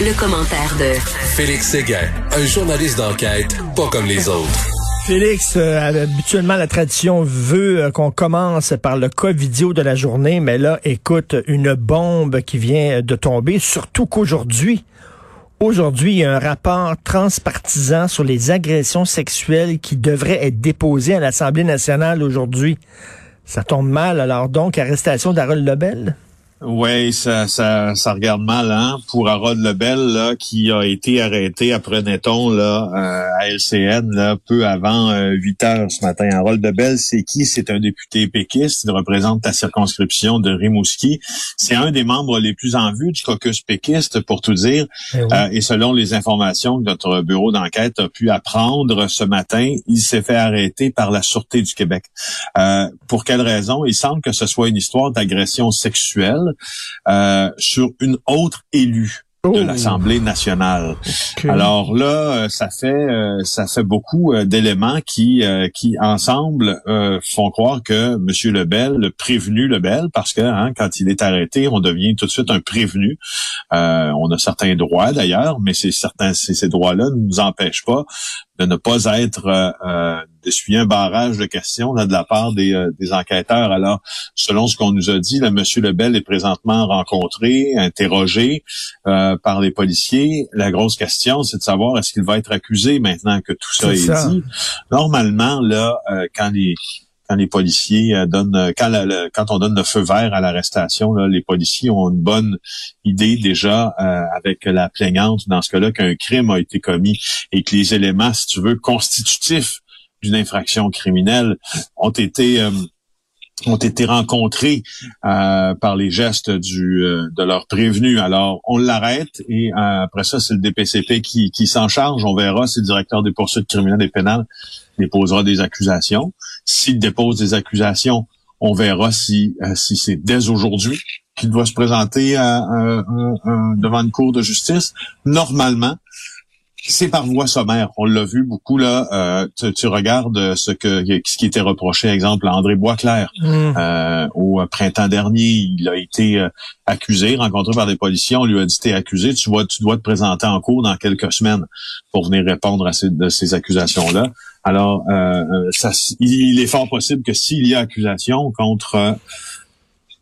Le, commentaire de Félix Séguin, un journaliste d'enquête pas comme les autres. Félix, euh, habituellement, la tradition veut euh, qu'on commence par le cas vidéo de la journée, mais là, écoute, une bombe qui vient de tomber, surtout qu'aujourd'hui, aujourd'hui, il y a un rapport transpartisan sur les agressions sexuelles qui devrait être déposé à l'Assemblée nationale aujourd'hui. Ça tombe mal, alors donc, arrestation d'Harold Lebel? Oui, ça, ça, ça regarde mal hein, pour Harold Lebel là, qui a été arrêté, apprenait-on, là, euh, à LCN là, peu avant 8 euh, heures ce matin. Harold Lebel, c'est qui? C'est un député péquiste. Il représente la circonscription de Rimouski. C'est un des membres les plus en vue du caucus péquiste, pour tout dire. Eh euh, et selon les informations que notre bureau d'enquête a pu apprendre ce matin, il s'est fait arrêter par la Sûreté du Québec. pour quelle raison? Il semble que ce soit une histoire d'agression sexuelle euh, sur une autre élue de oh. l'Assemblée nationale. Alors là, euh, ça fait euh, ça fait beaucoup d'éléments qui qui ensemble font croire que Monsieur Lebel, le prévenu Lebel, parce que hein, quand il est arrêté, on devient tout de suite un prévenu. on a certains droits d'ailleurs, mais c'est certains ces droits-là ne nous empêchent pas de ne pas être euh, euh d'essuyer un barrage de questions là, de la part des, euh, des enquêteurs. Alors, selon ce qu'on nous a dit, là, M. Lebel est présentement rencontré, interrogé euh, par les policiers. La grosse question, c'est de savoir est-ce qu'il va être accusé maintenant que tout ça est, dit. Normalement, là, quand les quand les policiers euh, donnent, euh, quand, quand on donne le feu vert à l'arrestation, les policiers ont une bonne idée déjà euh, avec la plaignante dans ce cas-là qu'un crime a été commis et que les éléments, si tu veux, constitutifs d'une infraction criminelle ont été ont été rencontrés par les gestes du de leur prévenu. Alors, on l'arrête et après ça, c'est le DPCP qui, qui s'en charge. On verra si le directeur des poursuites criminelles et pénales déposera des accusations. S'il dépose des accusations, on verra si, euh, si c'est dès aujourd'hui qu'il doit se présenter devant une cour de justice. Normalement, c'est par voie sommaire. On l'a vu beaucoup là. Euh, tu, regardes ce que ce qui était reproché, exemple, à André Boisclair mm. euh, au printemps dernier. Il a été accusé, rencontré par des policiers. On lui a dit t'es accusé, tu vois, tu dois te présenter en cours dans quelques semaines pour venir répondre à ces, de ces accusations là. Alors, euh, euh, ça, il est fort possible que s'il y a accusation contre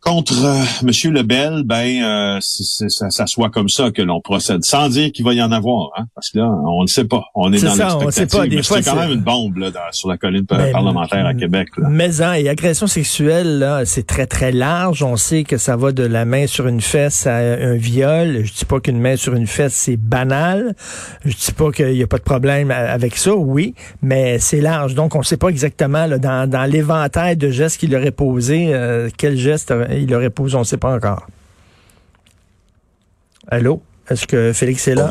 Contre euh, M. Lebel, ben euh, ça, ça, soit comme ça que l'on procède, sans dire qu'il va y en avoir, hein, parce que là, on ne sait pas. On est, dans l'expectative. C'est quand même une bombe là, sur la colline ben, parlementaire à Québec. Là. Mais hein, et agression sexuelle, là, c'est très très large. On sait que ça va de la main sur une fesse à un viol. Je dis pas qu'une main sur une fesse c'est banal. Je dis pas qu'il y a pas de problème avec ça, oui, mais c'est large. Donc on ne sait pas exactement là, dans, dans l'éventail de gestes qu'il aurait posé, euh, quel geste il aurait posé, on ne sait pas encore. Allô? Est-ce que Félix est là?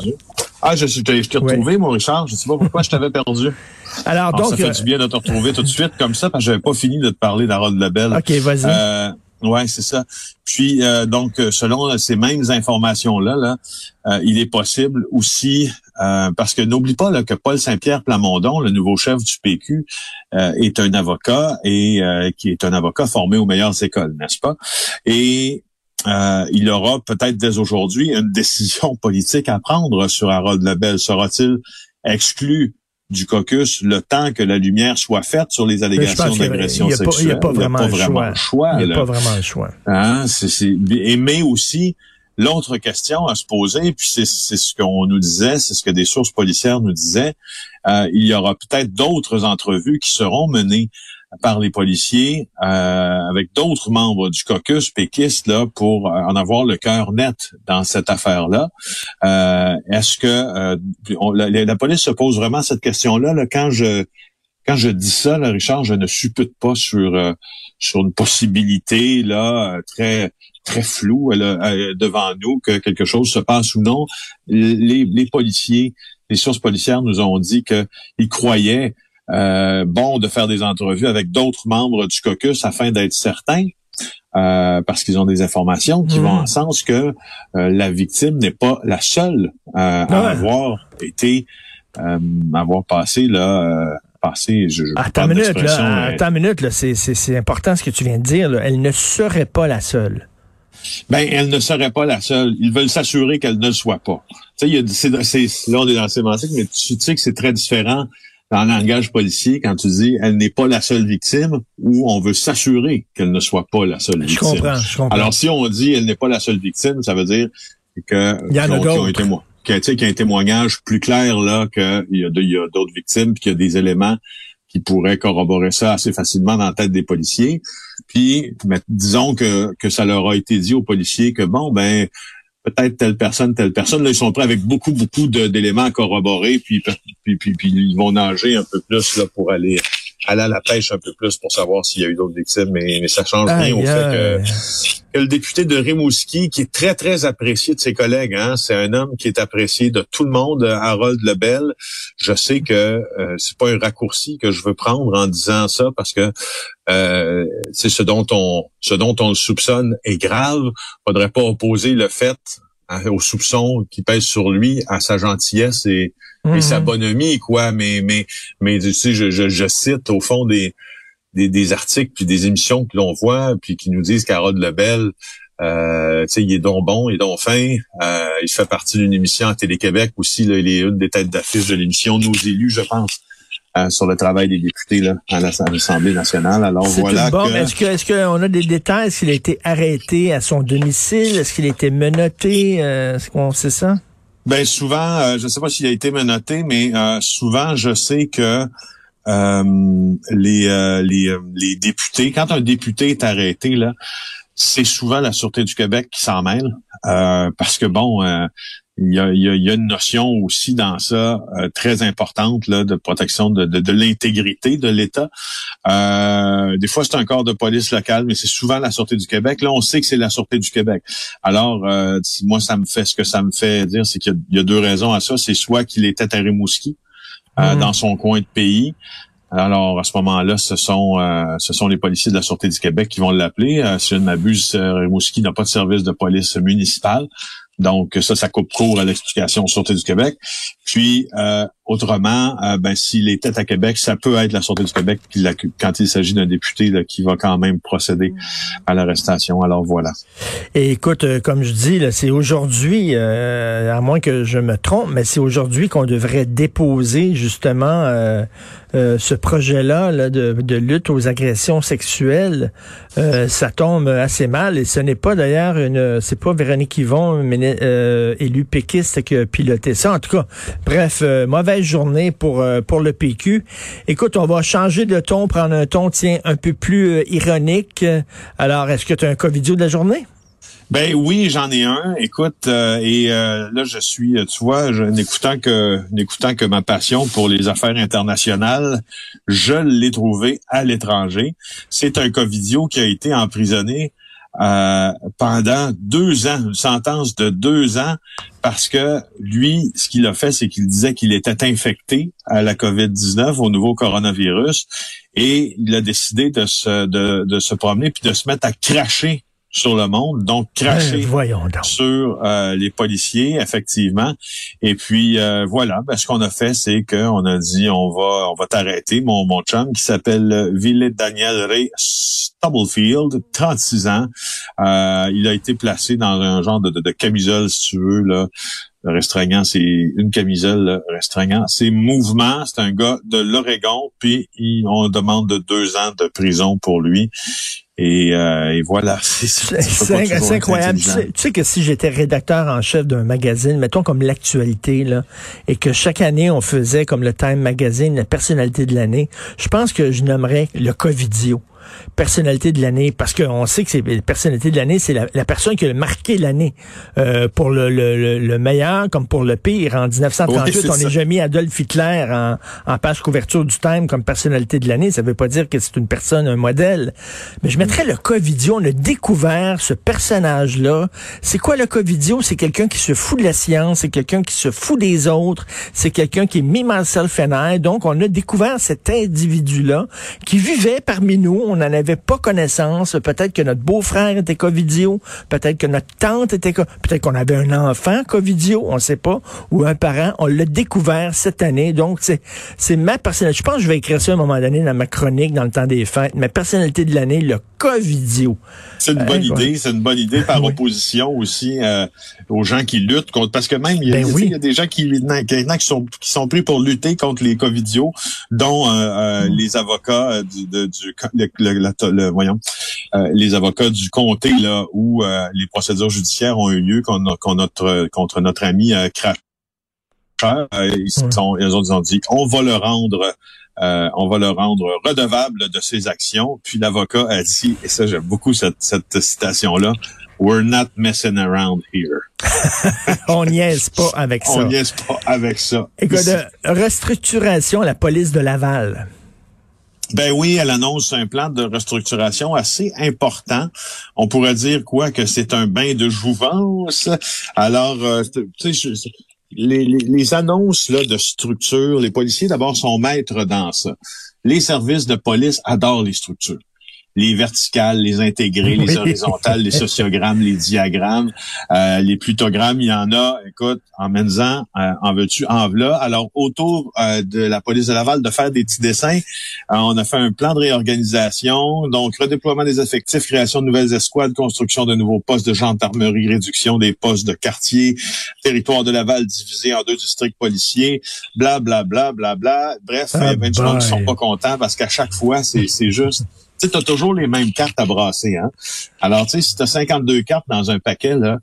Ah, je, je, t'ai retrouvé, mon Richard. Je ne sais pas pourquoi je t'avais perdu. Alors, donc. Ça fait euh, du bien de te retrouver tout de suite comme ça, parce que j'avais pas fini de te parler d'Harold Lebel. OK, vas-y. Euh, ouais, c'est ça. Puis, euh, donc, selon ces mêmes informations-là, là, il est possible aussi, parce que n'oublie pas là, que Paul Saint-Pierre Plamondon, le nouveau chef du PQ, est un avocat et qui est un avocat formé aux meilleures écoles, n'est-ce pas? Et euh, il aura peut-être dès aujourd'hui une décision politique à prendre sur Harold Lebel. Sera-t-il exclu du caucus le temps que la lumière soit faite sur les allégations d'agression sexuelle? Il n'y a pas vraiment, le choix. Il n'y a pas vraiment le choix. Hein? mais aussi, l'autre question à se poser, puis c'est ce qu'on nous disait, c'est ce que des sources policières nous disaient, euh, il y aura peut-être d'autres entrevues qui seront menées par les policiers euh, avec d'autres membres du caucus péquiste là pour euh, en avoir le cœur net dans cette affaire-là. Euh, est-ce que la, police se pose vraiment cette question-là là, quand je quand je dis ça, là, Richard, je ne suppute pas sur sur une possibilité là très très floue devant nous que quelque chose se passe ou non. Les, les policiers, les sources policières nous ont dit qu'ils croyaient euh, bon de faire des entrevues avec d'autres membres du caucus afin d'être certains, euh, parce qu'ils ont des informations qui vont hmm. en sens que euh, la victime n'est pas la seule à avoir été, avoir passé là. Passé, je, je attends minute, là, attends une minute, là, c'est, c'est, c'est important ce que tu viens de dire. Là. Elle ne serait pas la seule. Ben, elle ne serait pas la seule. Ils veulent s'assurer qu'elle ne le soit pas. Tu sais, là, on est dans la sémantique, mais tu sais que c'est très différent dans le langage policier quand tu dis elle n'est pas la seule victime ou on veut s'assurer qu'elle ne soit pas la seule victime. Je comprends, je comprends. Alors, si on dit elle n'est pas la seule victime, ça veut dire que il y en a d'autres. Qu'il y a un témoignage plus clair là qu'il y a d'autres victimes, puis qu'il y a des éléments qui pourraient corroborer ça assez facilement dans la tête des policiers. Puis, disons que, que ça leur a été dit aux policiers que bon, ben peut-être telle personne, telle personne. Là, ils sont prêts avec beaucoup, beaucoup d'éléments puis, puis, puis, ils vont nager un peu plus là pour aller aller à la pêche un peu plus pour savoir s'il y a eu d'autres victimes, mais, mais ça change rien au fait que, que, le député de Rimouski, qui est très, très apprécié de ses collègues, hein, c'est un homme qui est apprécié de tout le monde, Harold Lebel. Je sais que euh, c'est pas un raccourci que je veux prendre en disant ça parce que euh, c'est ce dont on ce dont on le soupçonne est grave. Faudrait pas opposer le fait hein, au soupçon qui pèse sur lui à sa gentillesse et et sa mhm. bonhomie, quoi. Mais, mais, mais tu sais, je, je, je cite au fond des, des, des, articles puis des émissions que l'on voit, puis qui nous disent qu'Harold Lebel, euh, tu sais, il est donc bon, il est donc fin. Euh, il fait partie d'une émission à Télé-Québec aussi. Là, il est une des têtes d'affiche de l'émission Nos élus, je pense. Euh, sur le travail des députés là, à l'Assemblée nationale. Alors voilà. Bon, est-ce que est-ce qu'on a des détails? Est-ce qu'il a été arrêté à son domicile? Est-ce qu'il a été menotté? Euh, Est-ce qu'on sait ça? Ben souvent, euh, je ne sais pas s'il a été menotté, mais souvent je sais que les, les, les députés, quand un député est arrêté là, c'est souvent la sûreté du Québec qui s'en mêle parce que bon, il y, a, il, y a, une notion aussi dans ça euh, très importante là, de protection de, de, de l'intégrité de l'État. Euh, des fois, c'est un corps de police local, mais c'est souvent la Sûreté du Québec. Là, on sait que c'est la Sûreté du Québec. Alors, euh, moi, ça me fait ce que ça me fait dire, c'est qu'il y, a deux raisons à ça. C'est soit qu'il était à Rimouski, mmh. dans son coin de pays. Alors, à ce moment-là, ce sont ce sont les policiers de la Sûreté du Québec qui vont l'appeler. si je ne m'abuse, Rimouski n'a pas de service de police municipal. Donc, ça, ça coupe court à l'explication Sûreté du Québec. Puis, euh, autrement, euh, ben, s'il tête à Québec, ça peut être la Sûreté du Québec quand il s'agit d'un député qui va quand même procéder à l'arrestation. Alors, voilà. Et écoute, euh, comme je dis, c'est aujourd'hui, à moins que je me trompe, mais c'est aujourd'hui qu'on devrait déposer justement ce projet-là là, de, lutte aux agressions sexuelles. ça tombe assez mal et ce n'est pas d'ailleurs une... C'est pas Véronique Yvon, mais euh, élu péquiste qui a piloté ça. En tout cas, bref, euh, journée pour euh, pour le PQ. Écoute, on va changer de ton, prendre un ton, tiens, un peu plus ironique. Alors, est-ce que tu as un cas vidéo de la journée? Ben oui, j'en ai un. Écoute, et là je suis, tu vois, n'écoutant que n'écoutant que ma passion pour les affaires internationales, je l'ai trouvé à l'étranger. C'est un cas vidéo qui a été emprisonné euh, pendant deux ans, une sentence de deux ans, parce que lui, ce qu'il a fait, c'est qu'il disait qu'il était infecté à la COVID-19, au nouveau coronavirus, et il a décidé de se, de, de se promener puis de se mettre à cracher sur le monde, donc cracher ben, sur euh, les policiers, effectivement. Et puis euh, voilà, ben, ce qu'on a fait, c'est qu'on a dit on va on va t'arrêter, mon, mon chum qui s'appelle Ville Daniel Ray Stubblefield, 36 ans. Euh, il a été placé dans un genre de, de, camisole, si tu veux, là. Restreignant, c'est une camisole restreignant. C'est mouvement, c'est un gars de l'Oregon, puis on demande de deux ans de prison pour lui. Et, euh, et voilà. C'est incroyable. Tu sais, que si j'étais rédacteur en chef d'un magazine, mettons comme l'actualité, là, et que chaque année on faisait comme le Time Magazine, la personnalité de l'année, je pense que je nommerais le Covidio personnalité de l'année parce qu'on sait que c'est la personnalité de l'année, c'est la, personne qui a marqué l'année euh, pour le, le, le, meilleur comme pour le pire. En 1938, on n'est jamais mis Adolf Hitler en, en, page couverture du Time comme personnalité de l'année. Ça veut pas dire que c'est une personne, un modèle. Mais je mettrais le Covidio. On a découvert ce personnage-là. C'est quoi le Covidio? C'est quelqu'un qui se fout de la science, c'est quelqu'un qui se fout des autres, c'est quelqu'un qui est mis myself and Donc, on a découvert cet individu-là qui vivait parmi nous. On n'en avait pas connaissance. Peut-être que notre beau-frère était covidio, peut-être que notre tante était, peut-être qu'on avait un enfant covidio, on ne sait pas, ou un parent. On l'a découvert cette année. Donc, c'est, c'est ma personnalité. Je pense que je vais écrire ça à un moment donné dans ma chronique dans le temps des fêtes. Ma personnalité de l'année, le covidio. C'est une bonne idée. C'est une bonne idée par opposition aussi euh, aux gens qui luttent contre, parce que même, il y a, ben il y a des gens qui, qui, sont, qui sont pris pour lutter contre les covidios, dont euh, euh, les avocats du, du le, voyons, les avocats du comté là où les procédures judiciaires ont eu lieu contre, notre contre notre ami euh, ils, sont, ils ont dit on va le rendre euh, on va le rendre redevable de ses actions. Puis l'avocat a dit, et ça j'aime beaucoup cette, cette citation-là, We're not messing around here. on niaise pas avec ça. On niaise pas avec ça. Écoute, restructuration à la police de Laval. Ben oui, elle annonce un plan de restructuration assez important. On pourrait dire quoi? Que c'est un bain de jouvence? Alors, euh, les, les, annonces là, de structure, les policiers d'abord sont maîtres dans ça. Les services de police adorent les structures les verticales, les intégrés, les horizontales, les sociogrammes, les diagrammes, euh, les plutogrammes, il y en a. Écoute, en euh, en veux-tu, en voilà. Alors, autour euh, de la police de Laval, de faire des petits dessins, euh, on a fait un plan de réorganisation, donc redéploiement des effectifs, création de nouvelles escouades, construction de nouveaux postes de gendarmerie, réduction des postes de quartier, territoire de Laval divisé en deux districts policiers, bla bla bla bla bla. Bref, il y a gens qui sont pas contents parce qu'à chaque fois, c'est juste tu as toujours les mêmes cartes à brasser. Hein? Alors, tu sais, si tu as 52 cartes dans un paquet, là,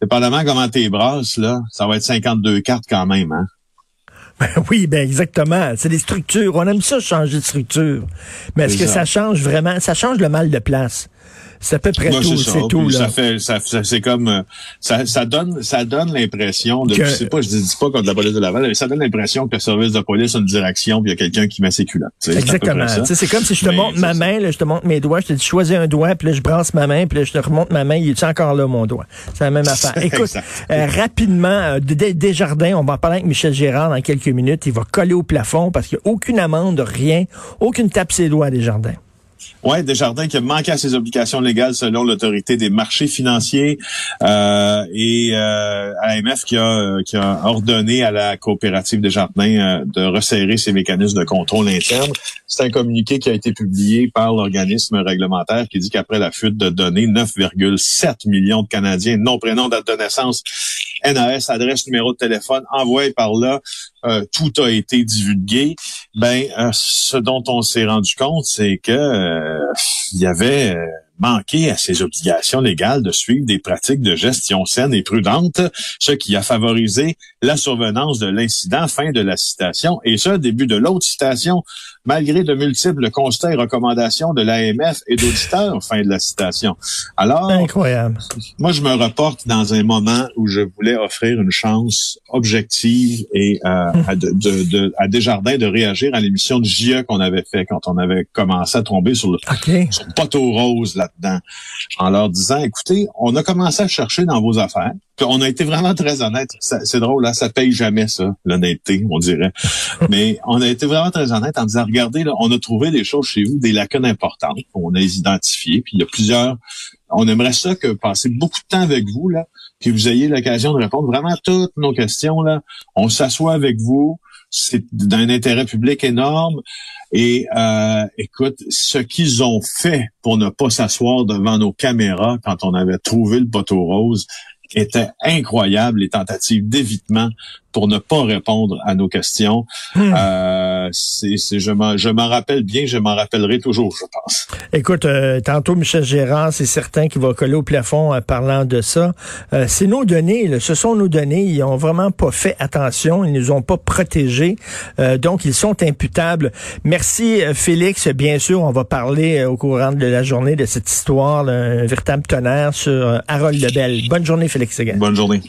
dépendamment comment tu brasses, là, ça va être 52 cartes quand même. Hein? Ben oui, ben exactement. C'est des structures. On aime ça changer de structure. Mais est-ce que ça change vraiment? Ça change le mal de place? C'est à peu près tout, c'est tout. Là. Ça fait, ça, c'est comme, euh, ça, ça donne, ça donne l'impression de, je sais pas, je dis pas contre la police de Laval, mais ça donne l'impression que le service de police a une direction puis il y a quelqu'un qui met ses culottes. Exactement. C'est comme si je te montre ma main, là, je te montre mes doigts, je te dis choisis un doigt, puis là je brasse ma main, puis là je te remonte ma main, il est encore là mon doigt? C'est la même affaire. Écoute, euh, rapidement, euh, Desjardins, on va parler avec Michel Gérard dans quelques minutes. Il va coller au plafond parce qu'il n'y a aucune amende, rien, aucune tape ses doigts à Desjardins. Oui, Desjardins qui a manqué à ses obligations légales selon l'autorité des marchés financiers euh, et euh, AMF qui a, qui a ordonné à la coopérative Desjardins euh, de resserrer ses mécanismes de contrôle interne. C'est un communiqué qui a été publié par l'organisme réglementaire qui dit qu'après la fuite de données, 9,7 millions de Canadiens, nom, prénom, date de naissance, NAS, adresse, numéro de téléphone, envoyé par là, euh, tout a été divulgué. Ben, euh, ce dont on s'est rendu compte, c'est que euh, il y avait manqué à ses obligations légales de suivre des pratiques de gestion saine et prudente, ce qui a favorisé la survenance de l'incident. Fin de la citation. Et ce, début de l'autre citation, malgré de multiples constats et recommandations de l'AMF et d'auditeurs. Fin de la citation. Alors, incroyable. Moi, je me reporte dans un moment où je voulais offrir une chance objective et euh, à, de, de, à Desjardins de réagir à l'émission de JE qu'on avait fait quand on avait commencé à tomber sur le, sur le poteau rose là-dedans, en leur disant, écoutez, on a commencé à chercher dans vos affaires on a été vraiment très honnête. C'est drôle, là, ça paye jamais ça, l'honnêteté, on dirait. Mais on a été vraiment très honnête en disant, regardez, là, on a trouvé des choses chez vous, des lacunes importantes. On a les identifiées, puis il y a plusieurs. On aimerait ça que passer beaucoup de temps avec vous, là, que vous ayez l'occasion de répondre vraiment à toutes nos questions. Là. On s'assoit avec vous. C'est d'un intérêt public énorme. Et euh, écoute, ce qu'ils ont fait pour ne pas s'asseoir devant nos caméras quand on avait trouvé le poteau rose, était incroyable, les tentatives d'évitement pour ne pas répondre à nos questions. Hmm. Euh, c'est, je, m'en, je m'en rappelle bien, je m'en rappellerai toujours, je pense. Écoute, euh, tantôt Michel Gérard, c'est certain qu'il va coller au plafond en parlant de ça. Euh, c'est nos données, ce sont nos données. Ils ont vraiment pas fait attention, ils nous ont pas protégés, euh, donc ils sont imputables. Merci Félix. Bien sûr, on va parler au courant de la journée de cette histoire, un véritable tonnerre sur Harold Lebel. Bonne journée, Félix. Bonne journée.